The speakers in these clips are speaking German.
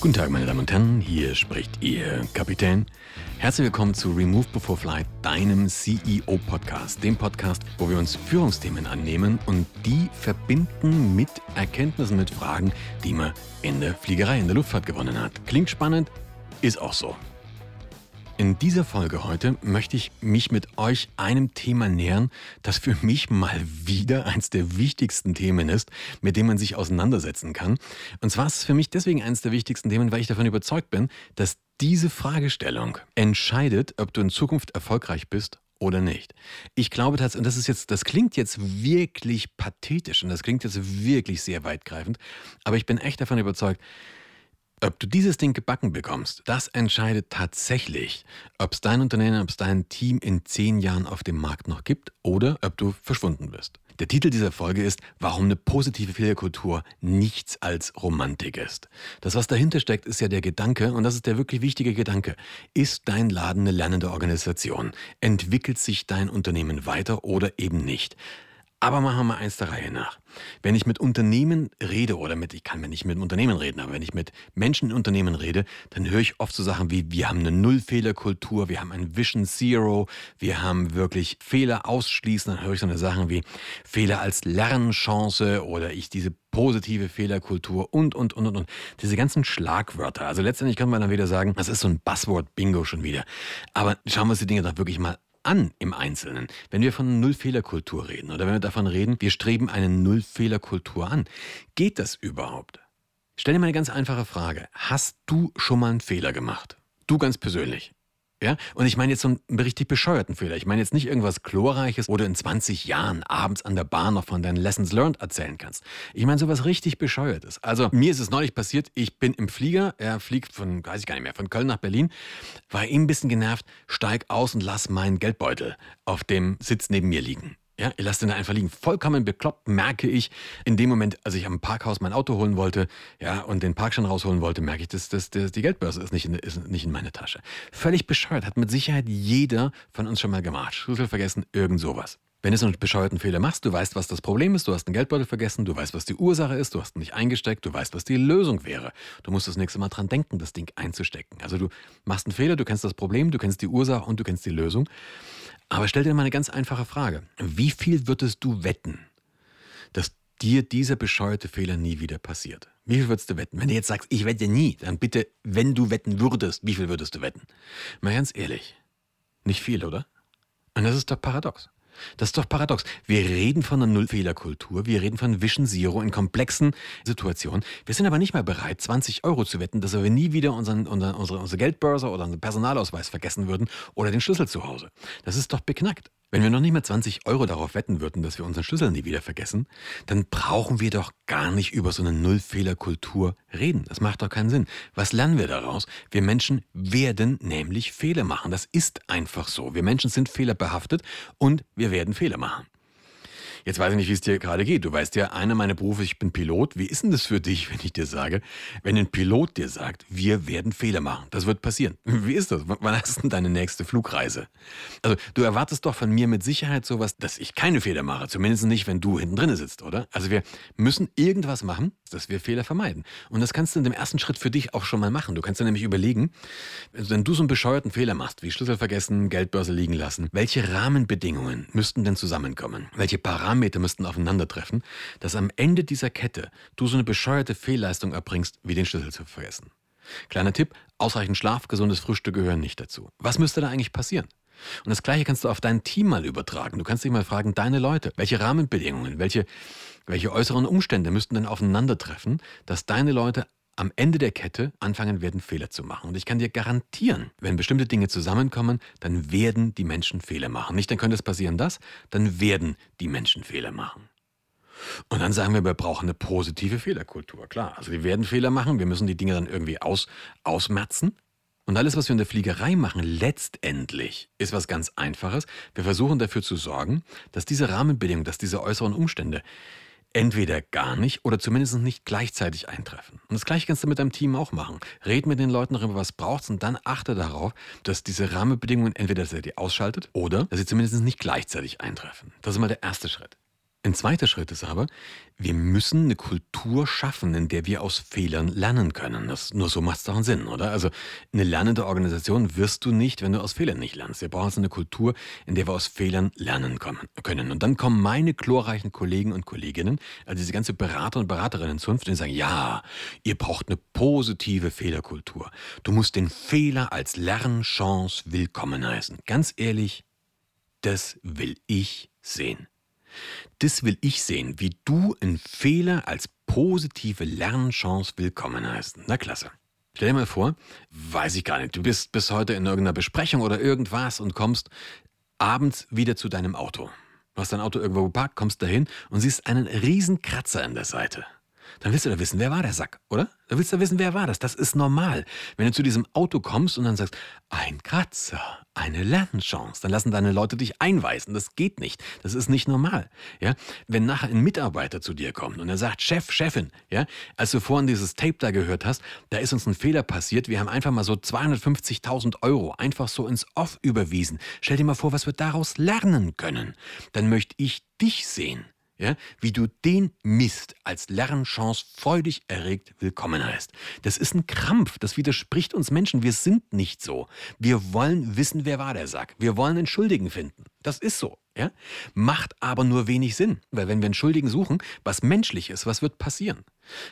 Guten Tag, meine Damen und Herren, hier spricht Ihr Kapitän. Herzlich willkommen zu Remove Before Flight, deinem CEO-Podcast, dem Podcast, wo wir uns Führungsthemen annehmen und die verbinden mit Erkenntnissen, mit Fragen, die man in der Fliegerei, in der Luftfahrt gewonnen hat. Klingt spannend, ist auch so. In dieser Folge heute möchte ich mich mit euch einem Thema nähern, das für mich mal wieder eins der wichtigsten Themen ist, mit dem man sich auseinandersetzen kann. Und zwar ist es für mich deswegen eines der wichtigsten Themen, weil ich davon überzeugt bin, dass diese Fragestellung entscheidet, ob du in Zukunft erfolgreich bist oder nicht. Ich glaube tatsächlich, und das ist jetzt, das klingt jetzt wirklich pathetisch und das klingt jetzt wirklich sehr weitgreifend, aber ich bin echt davon überzeugt, ob du dieses Ding gebacken bekommst, das entscheidet tatsächlich, ob es dein Unternehmen, ob es dein Team in zehn Jahren auf dem Markt noch gibt oder ob du verschwunden bist. Der Titel dieser Folge ist, warum eine positive Fehlerkultur nichts als Romantik ist. Das, was dahinter steckt, ist ja der Gedanke, und das ist der wirklich wichtige Gedanke. Ist dein Laden eine lernende Organisation? Entwickelt sich dein Unternehmen weiter oder eben nicht? Aber machen wir mal eins der Reihe nach. Wenn ich mit Unternehmen rede oder mit, ich kann mir nicht mit Unternehmen reden, aber wenn ich mit Menschen in Unternehmen rede, dann höre ich oft so Sachen wie, wir haben eine Nullfehlerkultur, wir haben ein Vision Zero, wir haben wirklich Fehler ausschließen, dann höre ich so eine Sachen wie Fehler als Lernchance oder ich diese positive Fehlerkultur und, und, und, und, und. Diese ganzen Schlagwörter. Also letztendlich kann man dann wieder sagen, das ist so ein Buzzword-Bingo schon wieder. Aber schauen wir uns die Dinge doch wirklich mal an im Einzelnen? Wenn wir von Nullfehlerkultur reden oder wenn wir davon reden, wir streben eine Nullfehlerkultur an, geht das überhaupt? Stell dir mal eine ganz einfache Frage. Hast du schon mal einen Fehler gemacht? Du ganz persönlich. Ja, und ich meine jetzt so einen richtig bescheuerten Fehler. Ich meine jetzt nicht irgendwas Chlorreiches, wo du in 20 Jahren abends an der Bahn noch von deinen Lessons learned erzählen kannst. Ich meine sowas richtig bescheuertes. Also mir ist es neulich passiert, ich bin im Flieger, er fliegt von, weiß ich gar nicht mehr, von Köln nach Berlin, war ihm ein bisschen genervt, steig aus und lass meinen Geldbeutel auf dem Sitz neben mir liegen. Ja, ihr lasst den da einfach liegen. Vollkommen bekloppt merke ich in dem Moment, als ich am Parkhaus mein Auto holen wollte, ja, und den Parkschein rausholen wollte, merke ich, dass, dass, dass die Geldbörse ist nicht, in, ist nicht in meine Tasche. Völlig bescheuert. Hat mit Sicherheit jeder von uns schon mal gemacht. Schlüssel vergessen, irgend sowas. Wenn du so einen bescheuerten Fehler machst, du weißt, was das Problem ist, du hast den Geldbeutel vergessen, du weißt, was die Ursache ist, du hast ihn nicht eingesteckt, du weißt, was die Lösung wäre. Du musst das nächste Mal dran denken, das Ding einzustecken. Also du machst einen Fehler, du kennst das Problem, du kennst die Ursache und du kennst die Lösung. Aber stell dir mal eine ganz einfache Frage. Wie viel würdest du wetten, dass dir dieser bescheuerte Fehler nie wieder passiert? Wie viel würdest du wetten? Wenn du jetzt sagst, ich wette nie, dann bitte, wenn du wetten würdest, wie viel würdest du wetten? Mal ganz ehrlich, nicht viel, oder? Und das ist doch paradox. Das ist doch paradox. Wir reden von einer Nullfehlerkultur, wir reden von Vision Zero in komplexen Situationen. Wir sind aber nicht mehr bereit, 20 Euro zu wetten, dass wir nie wieder unseren, unsere, unsere Geldbörse oder unseren Personalausweis vergessen würden oder den Schlüssel zu Hause. Das ist doch beknackt. Wenn wir noch nicht mal 20 Euro darauf wetten würden, dass wir unseren Schlüssel nie wieder vergessen, dann brauchen wir doch gar nicht über so eine Nullfehlerkultur reden. Das macht doch keinen Sinn. Was lernen wir daraus? Wir Menschen werden nämlich Fehler machen. Das ist einfach so. Wir Menschen sind fehlerbehaftet und wir werden Fehler machen. Jetzt weiß ich nicht, wie es dir gerade geht. Du weißt ja, einer meiner Berufe, ich bin Pilot. Wie ist denn das für dich, wenn ich dir sage, wenn ein Pilot dir sagt, wir werden Fehler machen? Das wird passieren. Wie ist das? Wann hast du deine nächste Flugreise? Also, du erwartest doch von mir mit Sicherheit sowas, dass ich keine Fehler mache. Zumindest nicht, wenn du hinten drin sitzt, oder? Also, wir müssen irgendwas machen, dass wir Fehler vermeiden. Und das kannst du in dem ersten Schritt für dich auch schon mal machen. Du kannst dir nämlich überlegen, wenn du so einen bescheuerten Fehler machst, wie Schlüssel vergessen, Geldbörse liegen lassen, welche Rahmenbedingungen müssten denn zusammenkommen? Welche Parameter müssten aufeinandertreffen, dass am Ende dieser Kette du so eine bescheuerte Fehlleistung erbringst, wie den Schlüssel zu vergessen? Kleiner Tipp, ausreichend Schlaf, gesundes Frühstück gehören nicht dazu. Was müsste da eigentlich passieren? Und das Gleiche kannst du auf dein Team mal übertragen. Du kannst dich mal fragen, deine Leute, welche Rahmenbedingungen, welche, welche äußeren Umstände müssten denn aufeinandertreffen, dass deine Leute am Ende der Kette anfangen werden, Fehler zu machen. Und ich kann dir garantieren, wenn bestimmte Dinge zusammenkommen, dann werden die Menschen Fehler machen. Nicht, dann könnte es passieren das, dann werden die Menschen Fehler machen. Und dann sagen wir, wir brauchen eine positive Fehlerkultur. Klar, also wir werden Fehler machen, wir müssen die Dinge dann irgendwie aus, ausmerzen. Und alles, was wir in der Fliegerei machen, letztendlich ist was ganz Einfaches. Wir versuchen dafür zu sorgen, dass diese Rahmenbedingungen, dass diese äußeren Umstände entweder gar nicht oder zumindest nicht gleichzeitig eintreffen. Und das gleiche kannst du mit deinem Team auch machen. Red mit den Leuten darüber, was brauchst und dann achte darauf, dass diese Rahmenbedingungen entweder dass er die ausschaltet oder dass sie zumindest nicht gleichzeitig eintreffen. Das ist mal der erste Schritt. Ein zweiter Schritt ist aber, wir müssen eine Kultur schaffen, in der wir aus Fehlern lernen können. Das, nur so macht es doch einen Sinn, oder? Also eine lernende Organisation wirst du nicht, wenn du aus Fehlern nicht lernst. Wir brauchen eine Kultur, in der wir aus Fehlern lernen können. Und dann kommen meine chlorreichen Kollegen und Kolleginnen, also diese ganze Berater- und Beraterinnen-Zunft, die sagen, ja, ihr braucht eine positive Fehlerkultur. Du musst den Fehler als Lernchance willkommen heißen. Ganz ehrlich, das will ich sehen. Das will ich sehen, wie du einen Fehler als positive Lernchance willkommen heißt. Na klasse. Stell dir mal vor, weiß ich gar nicht, du bist bis heute in irgendeiner Besprechung oder irgendwas und kommst abends wieder zu deinem Auto. Du hast dein Auto irgendwo geparkt, kommst dahin und siehst einen riesen Kratzer an der Seite dann willst du da wissen, wer war der Sack, oder? Da willst du wissen, wer war das. Das ist normal. Wenn du zu diesem Auto kommst und dann sagst, ein Kratzer, eine Lernchance, dann lassen deine Leute dich einweisen. Das geht nicht. Das ist nicht normal. Ja? Wenn nachher ein Mitarbeiter zu dir kommt und er sagt, Chef, Chefin, ja, als du vorhin dieses Tape da gehört hast, da ist uns ein Fehler passiert. Wir haben einfach mal so 250.000 Euro einfach so ins Off überwiesen. Stell dir mal vor, was wir daraus lernen können. Dann möchte ich dich sehen ja, wie du den Mist als Lernchance freudig erregt willkommen heißt. Das ist ein Krampf, das widerspricht uns Menschen. Wir sind nicht so. Wir wollen wissen, wer war der Sack. Wir wollen einen Schuldigen finden. Das ist so. Ja? Macht aber nur wenig Sinn, weil wenn wir einen Schuldigen suchen, was menschlich ist, was wird passieren?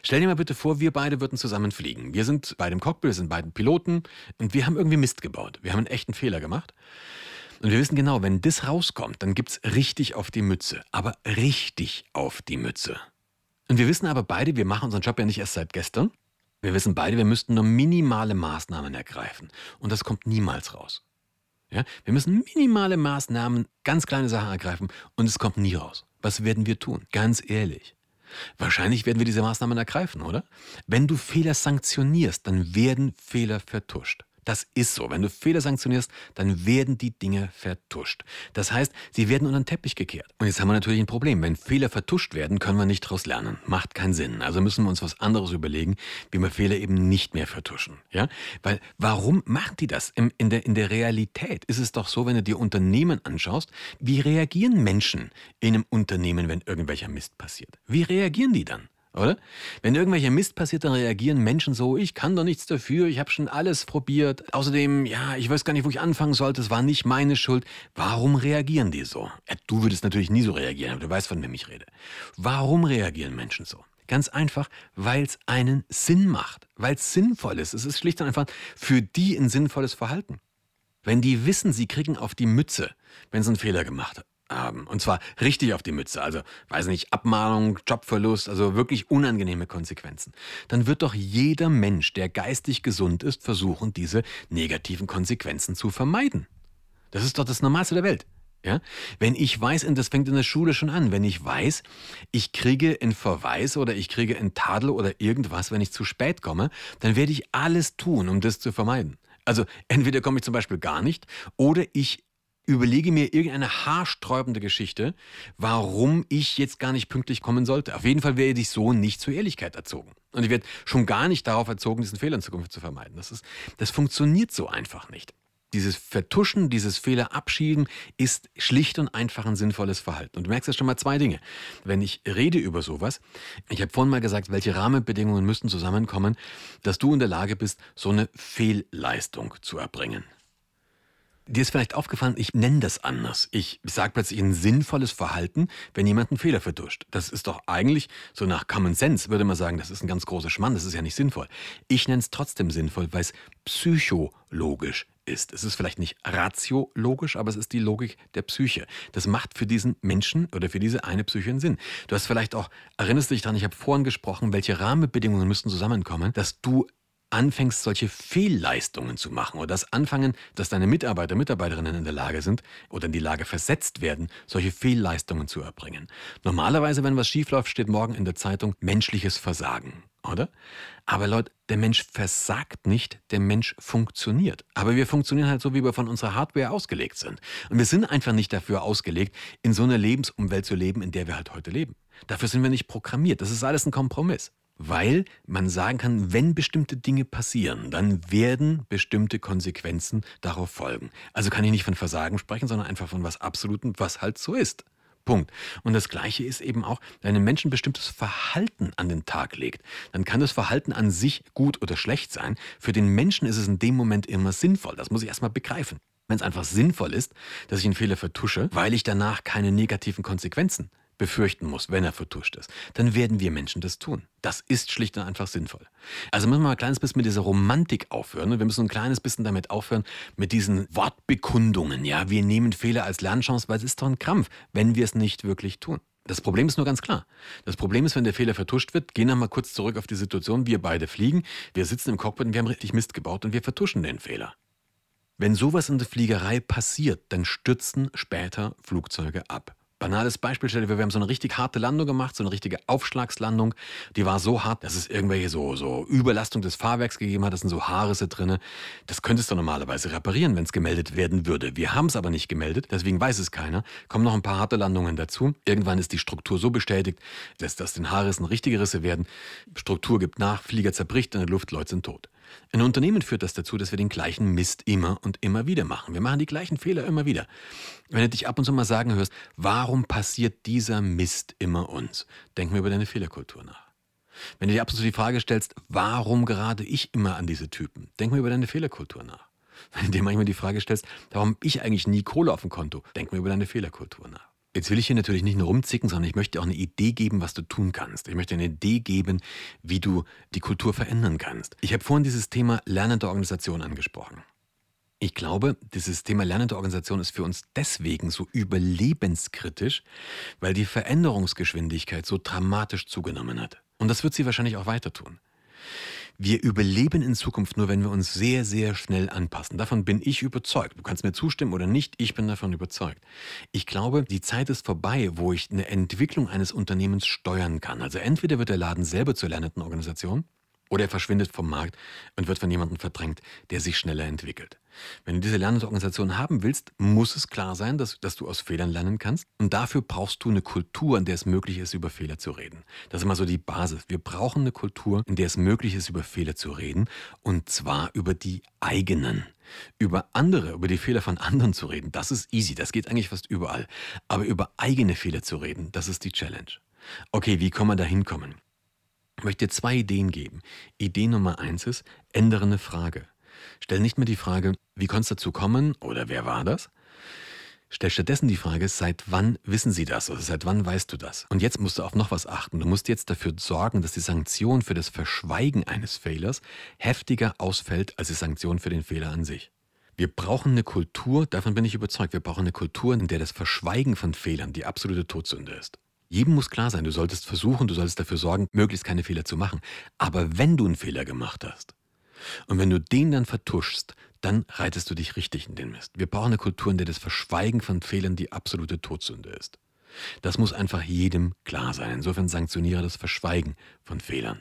Stell dir mal bitte vor, wir beide würden zusammen fliegen. Wir sind bei dem Cockpit, wir sind beiden Piloten und wir haben irgendwie Mist gebaut. Wir haben einen echten Fehler gemacht. Und wir wissen genau, wenn das rauskommt, dann gibt es richtig auf die Mütze. Aber richtig auf die Mütze. Und wir wissen aber beide, wir machen unseren Job ja nicht erst seit gestern. Wir wissen beide, wir müssten nur minimale Maßnahmen ergreifen. Und das kommt niemals raus. Ja? Wir müssen minimale Maßnahmen, ganz kleine Sachen ergreifen und es kommt nie raus. Was werden wir tun? Ganz ehrlich. Wahrscheinlich werden wir diese Maßnahmen ergreifen, oder? Wenn du Fehler sanktionierst, dann werden Fehler vertuscht. Das ist so. Wenn du Fehler sanktionierst, dann werden die Dinge vertuscht. Das heißt, sie werden unter den Teppich gekehrt. Und jetzt haben wir natürlich ein Problem. Wenn Fehler vertuscht werden, können wir nicht daraus lernen. Macht keinen Sinn. Also müssen wir uns was anderes überlegen, wie wir Fehler eben nicht mehr vertuschen. Ja? Weil, warum machen die das? In, in, der, in der Realität ist es doch so, wenn du dir Unternehmen anschaust, wie reagieren Menschen in einem Unternehmen, wenn irgendwelcher Mist passiert? Wie reagieren die dann? Oder? Wenn irgendwelcher Mist passiert, dann reagieren Menschen so, ich kann doch nichts dafür, ich habe schon alles probiert. Außerdem, ja, ich weiß gar nicht, wo ich anfangen sollte, es war nicht meine Schuld. Warum reagieren die so? Ja, du würdest natürlich nie so reagieren, aber du weißt, von wem ich rede. Warum reagieren Menschen so? Ganz einfach, weil es einen Sinn macht, weil es sinnvoll ist. Es ist schlicht und einfach für die ein sinnvolles Verhalten. Wenn die wissen, sie kriegen auf die Mütze, wenn sie einen Fehler gemacht haben. Und zwar richtig auf die Mütze. Also, weiß nicht, Abmahnung, Jobverlust, also wirklich unangenehme Konsequenzen. Dann wird doch jeder Mensch, der geistig gesund ist, versuchen, diese negativen Konsequenzen zu vermeiden. Das ist doch das Normalste der Welt. Ja? Wenn ich weiß, und das fängt in der Schule schon an, wenn ich weiß, ich kriege einen Verweis oder ich kriege einen Tadel oder irgendwas, wenn ich zu spät komme, dann werde ich alles tun, um das zu vermeiden. Also entweder komme ich zum Beispiel gar nicht oder ich überlege mir irgendeine haarsträubende Geschichte, warum ich jetzt gar nicht pünktlich kommen sollte. Auf jeden Fall werde ich so nicht zur Ehrlichkeit erzogen. Und ich werde schon gar nicht darauf erzogen, diesen Fehler in Zukunft zu vermeiden. Das, ist, das funktioniert so einfach nicht. Dieses Vertuschen, dieses Fehler abschieben ist schlicht und einfach ein sinnvolles Verhalten. Und du merkst jetzt schon mal zwei Dinge. Wenn ich rede über sowas, ich habe vorhin mal gesagt, welche Rahmenbedingungen müssten zusammenkommen, dass du in der Lage bist, so eine Fehlleistung zu erbringen. Dir ist vielleicht aufgefallen, ich nenne das anders. Ich sage plötzlich ein sinnvolles Verhalten, wenn jemand einen Fehler verduscht. Das ist doch eigentlich, so nach Common Sense würde man sagen, das ist ein ganz großer Schmann, das ist ja nicht sinnvoll. Ich nenne es trotzdem sinnvoll, weil es psychologisch ist. Es ist vielleicht nicht ratiologisch, aber es ist die Logik der Psyche. Das macht für diesen Menschen oder für diese eine Psyche einen Sinn. Du hast vielleicht auch, erinnerst dich daran, ich habe vorhin gesprochen, welche Rahmenbedingungen müssten zusammenkommen, dass du anfängst, solche Fehlleistungen zu machen oder das Anfangen, dass deine Mitarbeiter, Mitarbeiterinnen in der Lage sind oder in die Lage versetzt werden, solche Fehlleistungen zu erbringen. Normalerweise, wenn was schiefläuft, steht morgen in der Zeitung menschliches Versagen, oder? Aber Leute, der Mensch versagt nicht, der Mensch funktioniert. Aber wir funktionieren halt so, wie wir von unserer Hardware ausgelegt sind. Und wir sind einfach nicht dafür ausgelegt, in so einer Lebensumwelt zu leben, in der wir halt heute leben. Dafür sind wir nicht programmiert. Das ist alles ein Kompromiss weil man sagen kann, wenn bestimmte Dinge passieren, dann werden bestimmte Konsequenzen darauf folgen. Also kann ich nicht von Versagen sprechen, sondern einfach von was Absolutem, was halt so ist. Punkt. Und das Gleiche ist eben auch, wenn ein Mensch ein bestimmtes Verhalten an den Tag legt, dann kann das Verhalten an sich gut oder schlecht sein. Für den Menschen ist es in dem Moment immer sinnvoll. Das muss ich erstmal begreifen. Wenn es einfach sinnvoll ist, dass ich einen Fehler vertusche, weil ich danach keine negativen Konsequenzen befürchten muss, wenn er vertuscht ist, dann werden wir Menschen das tun. Das ist schlicht und einfach sinnvoll. Also müssen wir mal ein kleines bisschen mit dieser Romantik aufhören. Und wir müssen ein kleines bisschen damit aufhören, mit diesen Wortbekundungen. Ja, wir nehmen Fehler als Lernchance, weil es ist doch ein Krampf, wenn wir es nicht wirklich tun. Das Problem ist nur ganz klar. Das Problem ist, wenn der Fehler vertuscht wird, gehen wir mal kurz zurück auf die Situation, wir beide fliegen, wir sitzen im Cockpit und wir haben richtig Mist gebaut und wir vertuschen den Fehler. Wenn sowas in der Fliegerei passiert, dann stürzen später Flugzeuge ab. Banales Beispiel, stell wir haben so eine richtig harte Landung gemacht, so eine richtige Aufschlagslandung. Die war so hart, dass es irgendwelche so, so Überlastung des Fahrwerks gegeben hat. Das sind so Haarrisse drin. Das könntest du normalerweise reparieren, wenn es gemeldet werden würde. Wir haben es aber nicht gemeldet, deswegen weiß es keiner. Kommen noch ein paar harte Landungen dazu. Irgendwann ist die Struktur so bestätigt, dass, dass den Haarrissen richtige Risse werden. Struktur gibt nach, Flieger zerbricht in der Luft, Leute sind tot. Ein Unternehmen führt das dazu, dass wir den gleichen Mist immer und immer wieder machen. Wir machen die gleichen Fehler immer wieder. Wenn du dich ab und zu mal sagen hörst, warum passiert dieser Mist immer uns? Denk mir über deine Fehlerkultur nach. Wenn du dir ab und zu die Frage stellst, warum gerade ich immer an diese Typen? Denk mir über deine Fehlerkultur nach. Wenn du dir manchmal die Frage stellst, warum ich eigentlich nie Kohle auf dem Konto? Denk mir über deine Fehlerkultur nach. Jetzt will ich hier natürlich nicht nur rumzicken, sondern ich möchte auch eine Idee geben, was du tun kannst. Ich möchte eine Idee geben, wie du die Kultur verändern kannst. Ich habe vorhin dieses Thema lernende Organisation angesprochen. Ich glaube, dieses Thema lernende Organisation ist für uns deswegen so überlebenskritisch, weil die Veränderungsgeschwindigkeit so dramatisch zugenommen hat. Und das wird sie wahrscheinlich auch weiter tun. Wir überleben in Zukunft nur, wenn wir uns sehr, sehr schnell anpassen. Davon bin ich überzeugt. Du kannst mir zustimmen oder nicht, ich bin davon überzeugt. Ich glaube, die Zeit ist vorbei, wo ich eine Entwicklung eines Unternehmens steuern kann. Also entweder wird der Laden selber zur lernenden Organisation oder er verschwindet vom Markt und wird von jemandem verdrängt, der sich schneller entwickelt. Wenn du diese Lernungsorganisation haben willst, muss es klar sein, dass, dass du aus Fehlern lernen kannst. Und dafür brauchst du eine Kultur, in der es möglich ist, über Fehler zu reden. Das ist immer so die Basis. Wir brauchen eine Kultur, in der es möglich ist, über Fehler zu reden. Und zwar über die eigenen. Über andere, über die Fehler von anderen zu reden, das ist easy. Das geht eigentlich fast überall. Aber über eigene Fehler zu reden, das ist die Challenge. Okay, wie kann man da hinkommen? Ich möchte dir zwei Ideen geben. Idee Nummer eins ist, ändere eine Frage. Stell nicht mehr die Frage, wie konnte es dazu kommen oder wer war das? Stell stattdessen die Frage, seit wann wissen Sie das oder seit wann weißt du das? Und jetzt musst du auf noch was achten. Du musst jetzt dafür sorgen, dass die Sanktion für das Verschweigen eines Fehlers heftiger ausfällt als die Sanktion für den Fehler an sich. Wir brauchen eine Kultur, davon bin ich überzeugt, wir brauchen eine Kultur, in der das Verschweigen von Fehlern die absolute Todsünde ist. Jedem muss klar sein, du solltest versuchen, du solltest dafür sorgen, möglichst keine Fehler zu machen. Aber wenn du einen Fehler gemacht hast und wenn du den dann vertuschst, dann reitest du dich richtig in den Mist. Wir brauchen eine Kultur, in der das Verschweigen von Fehlern die absolute Todsünde ist. Das muss einfach jedem klar sein. Insofern sanktioniere das Verschweigen von Fehlern.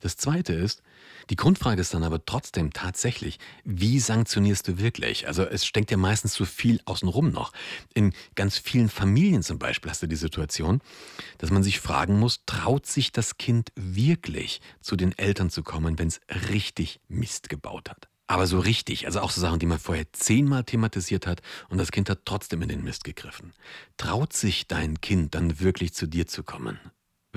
Das Zweite ist, die Grundfrage ist dann aber trotzdem tatsächlich, wie sanktionierst du wirklich? Also es steckt ja meistens zu viel außenrum noch. In ganz vielen Familien zum Beispiel hast du die Situation, dass man sich fragen muss, traut sich das Kind wirklich zu den Eltern zu kommen, wenn es richtig Mist gebaut hat? Aber so richtig, also auch so Sachen, die man vorher zehnmal thematisiert hat und das Kind hat trotzdem in den Mist gegriffen. Traut sich dein Kind dann wirklich zu dir zu kommen?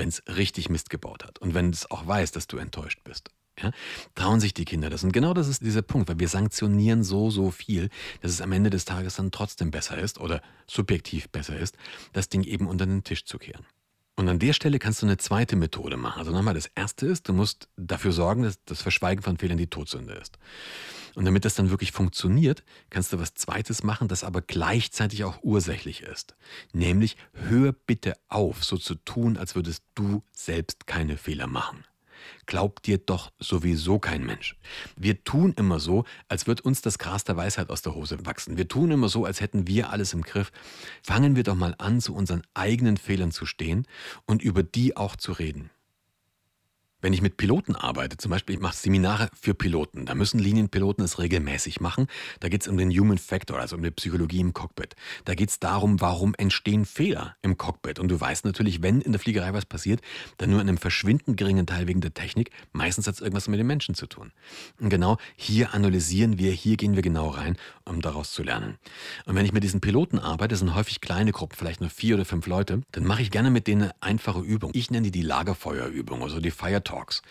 Wenn es richtig Mist gebaut hat und wenn es auch weiß, dass du enttäuscht bist. Ja? Trauen sich die Kinder das. Und genau das ist dieser Punkt, weil wir sanktionieren so, so viel, dass es am Ende des Tages dann trotzdem besser ist oder subjektiv besser ist, das Ding eben unter den Tisch zu kehren. Und an der Stelle kannst du eine zweite Methode machen. Also nochmal, das erste ist, du musst dafür sorgen, dass das Verschweigen von Fehlern die Todsünde ist. Und damit das dann wirklich funktioniert, kannst du was Zweites machen, das aber gleichzeitig auch ursächlich ist. Nämlich, hör bitte auf, so zu tun, als würdest du selbst keine Fehler machen. Glaubt dir doch sowieso kein Mensch. Wir tun immer so, als würde uns das Gras der Weisheit aus der Hose wachsen. Wir tun immer so, als hätten wir alles im Griff. Fangen wir doch mal an, zu unseren eigenen Fehlern zu stehen und über die auch zu reden. Wenn ich mit Piloten arbeite, zum Beispiel ich mache Seminare für Piloten, da müssen Linienpiloten es regelmäßig machen. Da geht es um den Human Factor, also um die Psychologie im Cockpit. Da geht es darum, warum entstehen Fehler im Cockpit. Und du weißt natürlich, wenn in der Fliegerei was passiert, dann nur in einem verschwindend geringen Teil wegen der Technik. Meistens hat es irgendwas mit den Menschen zu tun. Und genau hier analysieren wir, hier gehen wir genau rein, um daraus zu lernen. Und wenn ich mit diesen Piloten arbeite, sind häufig kleine Gruppen, vielleicht nur vier oder fünf Leute, dann mache ich gerne mit denen eine einfache Übung. Ich nenne die die Lagerfeuerübung, also die Fire Talks.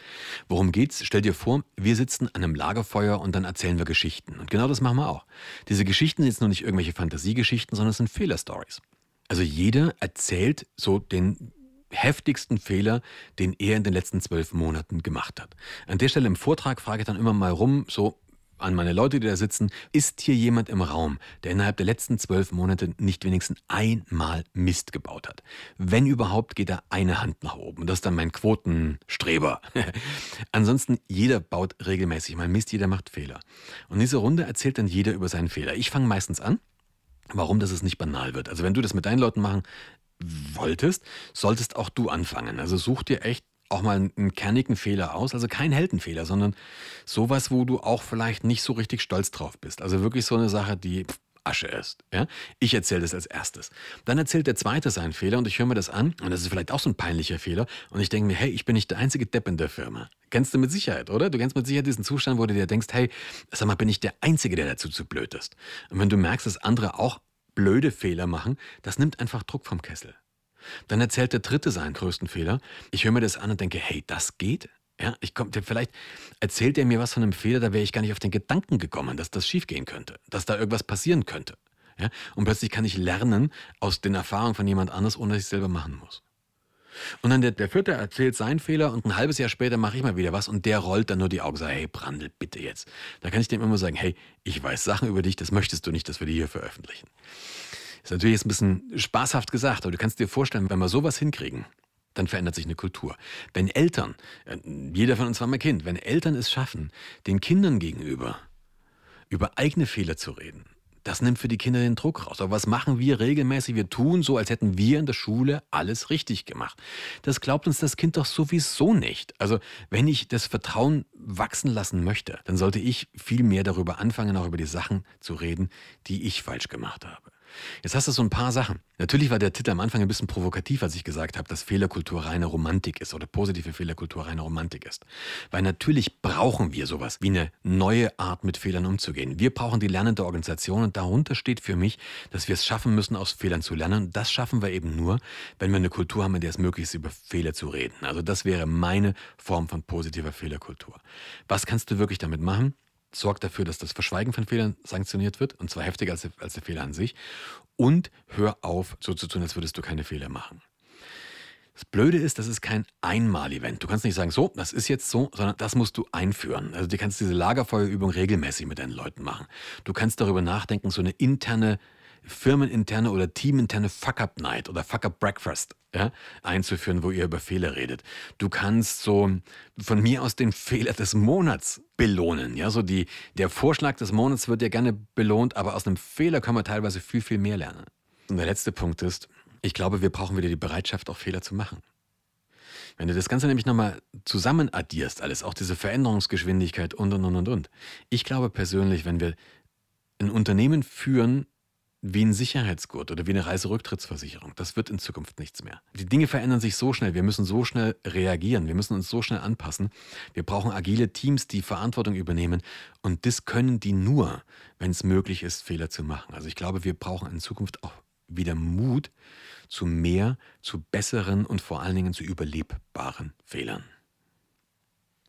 Worum geht's? Stell dir vor, wir sitzen an einem Lagerfeuer und dann erzählen wir Geschichten. Und genau das machen wir auch. Diese Geschichten sind jetzt nur nicht irgendwelche Fantasiegeschichten, sondern es sind Fehlerstories. Also jeder erzählt so den heftigsten Fehler, den er in den letzten zwölf Monaten gemacht hat. An der Stelle im Vortrag frage ich dann immer mal rum, so an meine Leute, die da sitzen, ist hier jemand im Raum, der innerhalb der letzten zwölf Monate nicht wenigstens einmal Mist gebaut hat? Wenn überhaupt, geht da eine Hand nach oben. Das ist dann mein Quotenstreber. Ansonsten, jeder baut regelmäßig mal Mist, jeder macht Fehler. Und in dieser Runde erzählt dann jeder über seinen Fehler. Ich fange meistens an. Warum, dass es nicht banal wird. Also wenn du das mit deinen Leuten machen wolltest, solltest auch du anfangen. Also such dir echt auch mal einen kernigen Fehler aus, also kein Heldenfehler, sondern sowas, wo du auch vielleicht nicht so richtig stolz drauf bist. Also wirklich so eine Sache, die Asche ist. Ja? Ich erzähle das als erstes. Dann erzählt der Zweite seinen Fehler und ich höre mir das an und das ist vielleicht auch so ein peinlicher Fehler und ich denke mir, hey, ich bin nicht der einzige Depp in der Firma. Kennst du mit Sicherheit, oder? Du kennst mit Sicherheit diesen Zustand, wo du dir denkst, hey, sag mal, bin ich der Einzige, der dazu zu blöd ist. Und wenn du merkst, dass andere auch blöde Fehler machen, das nimmt einfach Druck vom Kessel. Dann erzählt der Dritte seinen größten Fehler. Ich höre mir das an und denke, hey, das geht? Ja, ich komm, vielleicht erzählt er mir was von einem Fehler, da wäre ich gar nicht auf den Gedanken gekommen, dass das schiefgehen könnte, dass da irgendwas passieren könnte. Ja, und plötzlich kann ich lernen aus den Erfahrungen von jemand anders, ohne dass ich es selber machen muss. Und dann der, der vierte erzählt seinen Fehler und ein halbes Jahr später mache ich mal wieder was und der rollt dann nur die Augen und sagt, hey Brandl, bitte jetzt. Da kann ich dem immer sagen, hey, ich weiß Sachen über dich, das möchtest du nicht, dass wir die hier veröffentlichen. Ist natürlich jetzt ein bisschen spaßhaft gesagt, aber du kannst dir vorstellen, wenn wir sowas hinkriegen, dann verändert sich eine Kultur. Wenn Eltern, äh, jeder von uns war mal Kind, wenn Eltern es schaffen, den Kindern gegenüber über eigene Fehler zu reden, das nimmt für die Kinder den Druck raus. Aber was machen wir regelmäßig? Wir tun so, als hätten wir in der Schule alles richtig gemacht. Das glaubt uns das Kind doch sowieso nicht. Also wenn ich das Vertrauen wachsen lassen möchte, dann sollte ich viel mehr darüber anfangen, auch über die Sachen zu reden, die ich falsch gemacht habe. Jetzt hast du so ein paar Sachen. Natürlich war der Titel am Anfang ein bisschen provokativ, als ich gesagt habe, dass Fehlerkultur reine Romantik ist oder positive Fehlerkultur reine Romantik ist. Weil natürlich brauchen wir sowas wie eine neue Art, mit Fehlern umzugehen. Wir brauchen die lernende Organisation und darunter steht für mich, dass wir es schaffen müssen, aus Fehlern zu lernen. Das schaffen wir eben nur, wenn wir eine Kultur haben, in der es möglich ist, über Fehler zu reden. Also das wäre meine Form von positiver Fehlerkultur. Was kannst du wirklich damit machen? Sorgt dafür, dass das Verschweigen von Fehlern sanktioniert wird, und zwar heftiger als der, als der Fehler an sich. Und hör auf, so zu tun, als würdest du keine Fehler machen. Das Blöde ist, das ist kein Einmal-Event. Du kannst nicht sagen, so, das ist jetzt so, sondern das musst du einführen. Also du kannst diese Lagerfeuerübung regelmäßig mit deinen Leuten machen. Du kannst darüber nachdenken, so eine interne firmeninterne oder teaminterne Fuck-Up-Night oder Fuck-Up-Breakfast ja, einzuführen, wo ihr über Fehler redet. Du kannst so von mir aus den Fehler des Monats belohnen. Ja, so die, der Vorschlag des Monats wird ja gerne belohnt, aber aus einem Fehler kann man teilweise viel, viel mehr lernen. Und der letzte Punkt ist, ich glaube, wir brauchen wieder die Bereitschaft, auch Fehler zu machen. Wenn du das Ganze nämlich nochmal zusammen addierst, alles, auch diese Veränderungsgeschwindigkeit und, und, und, und, und. Ich glaube persönlich, wenn wir ein Unternehmen führen, wie ein Sicherheitsgurt oder wie eine Reiserücktrittsversicherung. Das wird in Zukunft nichts mehr. Die Dinge verändern sich so schnell, wir müssen so schnell reagieren, wir müssen uns so schnell anpassen. Wir brauchen agile Teams, die Verantwortung übernehmen und das können die nur, wenn es möglich ist, Fehler zu machen. Also ich glaube, wir brauchen in Zukunft auch wieder Mut zu mehr, zu besseren und vor allen Dingen zu überlebbaren Fehlern.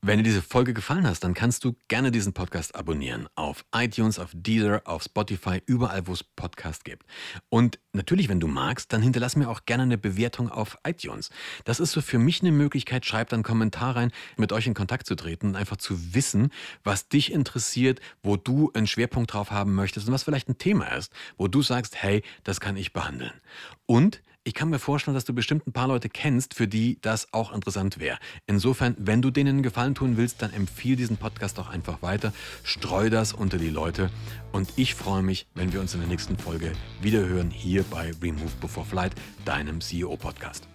Wenn dir diese Folge gefallen hat, dann kannst du gerne diesen Podcast abonnieren. Auf iTunes, auf Deezer, auf Spotify, überall, wo es Podcast gibt. Und natürlich, wenn du magst, dann hinterlass mir auch gerne eine Bewertung auf iTunes. Das ist so für mich eine Möglichkeit, schreib dann einen Kommentar rein, mit euch in Kontakt zu treten und einfach zu wissen, was dich interessiert, wo du einen Schwerpunkt drauf haben möchtest und was vielleicht ein Thema ist, wo du sagst, hey, das kann ich behandeln. Und ich kann mir vorstellen, dass du bestimmt ein paar Leute kennst, für die das auch interessant wäre. Insofern, wenn du denen einen Gefallen tun willst, dann empfiehl diesen Podcast doch einfach weiter, streu das unter die Leute und ich freue mich, wenn wir uns in der nächsten Folge wiederhören hier bei Remove Before Flight, deinem CEO-Podcast.